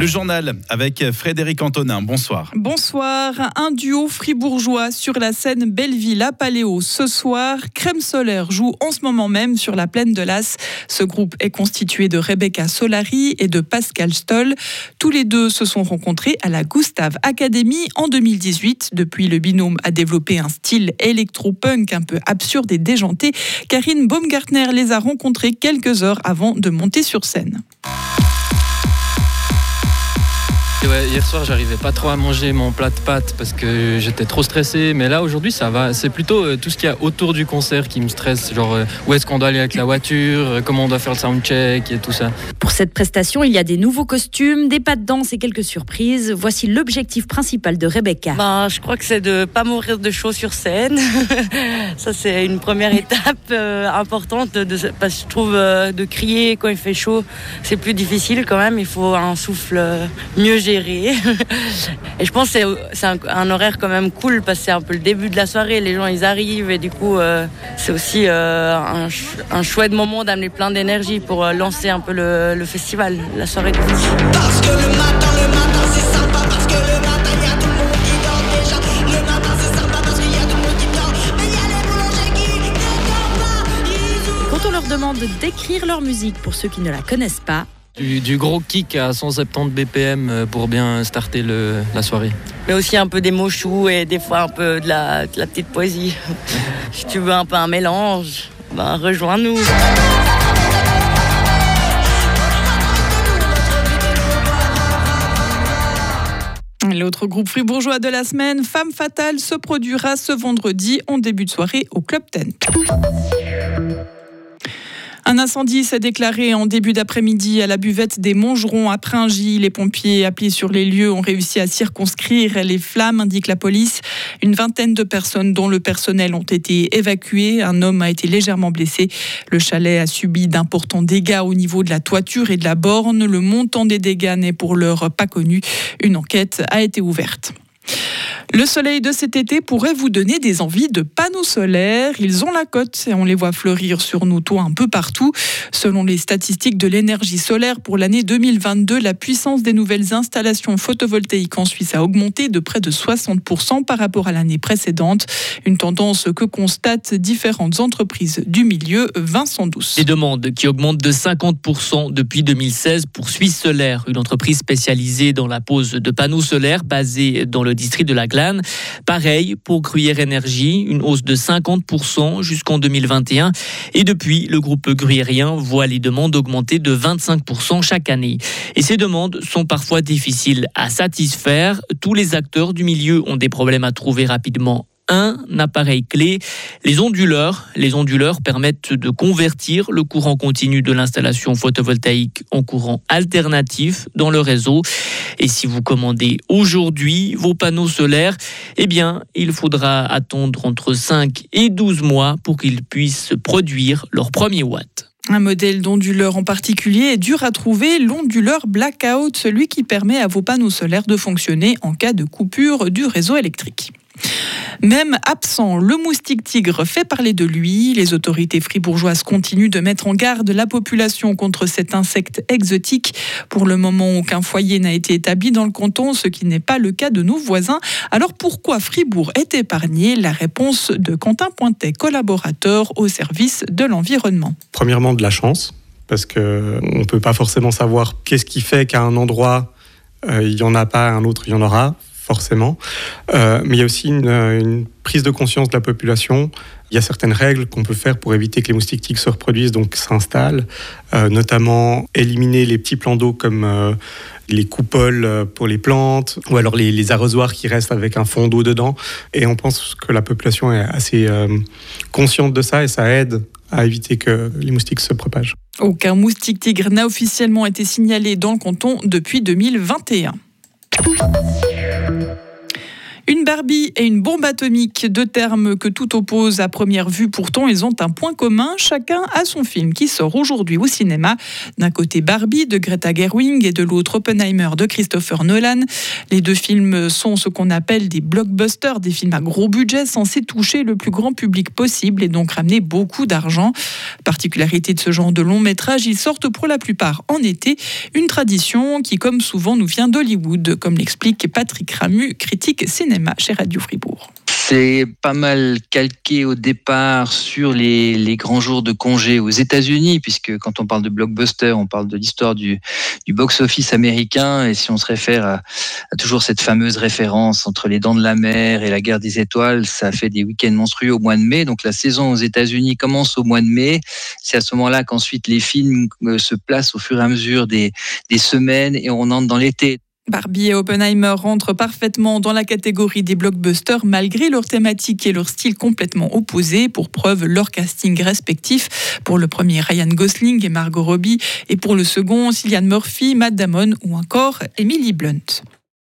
Le journal avec Frédéric Antonin. Bonsoir. Bonsoir. Un duo fribourgeois sur la scène Belleville à Paléo ce soir. Crème Solaire joue en ce moment même sur la plaine de l'As. Ce groupe est constitué de Rebecca Solari et de Pascal Stoll. Tous les deux se sont rencontrés à la Gustave Academy en 2018. Depuis, le binôme a développé un style électro-punk un peu absurde et déjanté. Karine Baumgartner les a rencontrés quelques heures avant de monter sur scène. Hier soir, j'arrivais pas trop à manger mon plat de pâtes parce que j'étais trop stressé. Mais là, aujourd'hui, ça va. C'est plutôt euh, tout ce qu'il y a autour du concert qui me stresse. Genre, euh, où est-ce qu'on doit aller avec la voiture, euh, comment on doit faire le soundcheck et tout ça. Pour cette prestation, il y a des nouveaux costumes, des pas de danse et quelques surprises. Voici l'objectif principal de Rebecca. Ben, je crois que c'est de pas mourir de chaud sur scène. ça, c'est une première étape importante. De, parce que je trouve de crier quand il fait chaud, c'est plus difficile quand même. Il faut un souffle mieux géré et je pense que c'est un, horaire quand même cool parce que c'est un peu le début de la soirée. Les gens, ils arrivent et du coup, euh, c'est aussi euh, un, chouette moment d'amener plein d'énergie pour euh, lancer un peu le, festival, la soirée festival. Parce que le matin, le matin, c'est sympa. Parce que le matin, il y a tout le monde qui dort déjà. Le matin, c'est sympa parce qu'il y a tout le monde qui dort. Mais il y a les boulangers qui ne dorment pas. Quand on leur demande d'écrire leur musique pour ceux qui ne la connaissent pas, du, gros kick à 170 BPM euh, pour bien starter la soirée. Mais aussi un peu des mots choux et des fois un peu de la, petite poésie. si tu veux un peu un mélange, ben rejoins-nous. L'autre groupe fribourgeois de la semaine, Femme Fatale, se produira ce vendredi en début de soirée au Club Tent. Un incendie s'est déclaré en début d'après-midi à la buvette des Mongerons à Pringy. Les pompiers appelés sur les lieux ont réussi à circonscrire les flammes, indique la police. Une vingtaine de personnes, dont le personnel, ont été évacuées. Un homme a été légèrement blessé. Le chalet a subi d'importants dégâts au niveau de la toiture et de la borne. Le montant des dégâts n'est pour l'heure pas connu. Une enquête a été ouverte. Le soleil de cet été pourrait vous donner des envies de panneaux solaires. Ils ont la cote et on les voit fleurir sur nos toits un peu partout. Selon les statistiques de l'énergie solaire pour l'année 2022, la puissance des nouvelles installations photovoltaïques en Suisse a augmenté de près de 60% par rapport à l'année précédente. Une tendance que constatent différentes entreprises du milieu. Vincent Douce. Demandes qui augmentent de 50% depuis 2016 pour Suisse Solaire, une entreprise spécialisée dans la pose de panneaux solaires basée dans le district de la Glace Pareil pour Gruyère Énergie, une hausse de 50% jusqu'en 2021. Et depuis, le groupe gruyérien voit les demandes augmenter de 25% chaque année. Et ces demandes sont parfois difficiles à satisfaire. Tous les acteurs du milieu ont des problèmes à trouver rapidement un appareil clé, les onduleurs. Les onduleurs permettent de convertir le courant continu de l'installation photovoltaïque en courant alternatif dans le réseau. Et si vous commandez aujourd'hui vos panneaux solaires, eh bien, il faudra attendre entre 5 et 12 mois pour qu'ils puissent produire leur premier watt. Un modèle d'onduleur en particulier est dur à trouver, l'onduleur Blackout, celui qui permet à vos panneaux solaires de fonctionner en cas de coupure du réseau électrique. Même absent, le moustique tigre fait parler de lui. Les autorités fribourgeoises continuent de mettre en garde la population contre cet insecte exotique. Pour le moment, aucun foyer n'a été établi dans le canton, ce qui n'est pas le cas de nos voisins. Alors pourquoi Fribourg est épargné? La réponse de Quentin Pointet, collaborateur au service de l'environnement. Premièrement, de la chance, parce qu'on ne peut pas forcément savoir qu'est-ce qui fait qu'à un endroit, euh, il n'y en a pas, à un autre, il y en aura forcément. Euh, mais il y a aussi une, prise de conscience de la population. Il y a certaines règles qu'on peut faire pour éviter que les moustiques tigres se reproduisent, donc s'installent, euh, notamment éliminer les petits plans d'eau comme euh, les coupoles pour les plantes, ou alors les, arrosoirs qui restent avec un fond d'eau dedans. Et on pense que la population est assez consciente de ça et ça aide à éviter que les moustiques se propagent. Aucun moustique tigre n'a officiellement été signalé dans le canton depuis 2021. Une Barbie et une bombe atomique, deux termes que tout oppose à première vue. Pourtant, ils ont un point commun. Chacun a son film qui sort aujourd'hui au cinéma. D'un côté Barbie de Greta Gerwig et de l'autre Oppenheimer de Christopher Nolan. Les deux films sont ce qu'on appelle des blockbusters, des films à gros budget censés toucher le plus grand public possible et donc ramener beaucoup d'argent. Particularité de ce genre de long métrage, ils sortent pour la plupart en été, une tradition qui, comme souvent, nous vient d'Hollywood, comme l'explique Patrick Ramu, critique cinéma chez Radio Fribourg. C'est pas mal calqué au départ sur les, grands jours de congé aux États-Unis, puisque quand on parle de blockbuster, on parle de l'histoire du, box-office américain. Et si on se réfère à, toujours cette fameuse référence entre les Dents de la Mer et la Guerre des Étoiles, ça fait des week-ends monstrueux au mois de mai. Donc la saison aux États-Unis commence au mois de mai. C'est à ce moment-là qu'ensuite les films euh, se placent au fur et à mesure des semaines et on entre dans l'été. Barbie et Oppenheimer rentrent parfaitement dans la catégorie des blockbusters malgré leur thématique et leur style complètement opposés. Pour preuve, leur casting respectif. Pour le premier, Ryan Gosling et Margot Robbie. Et pour le second, Cillian Murphy, Matt Damon ou encore Emily Blunt.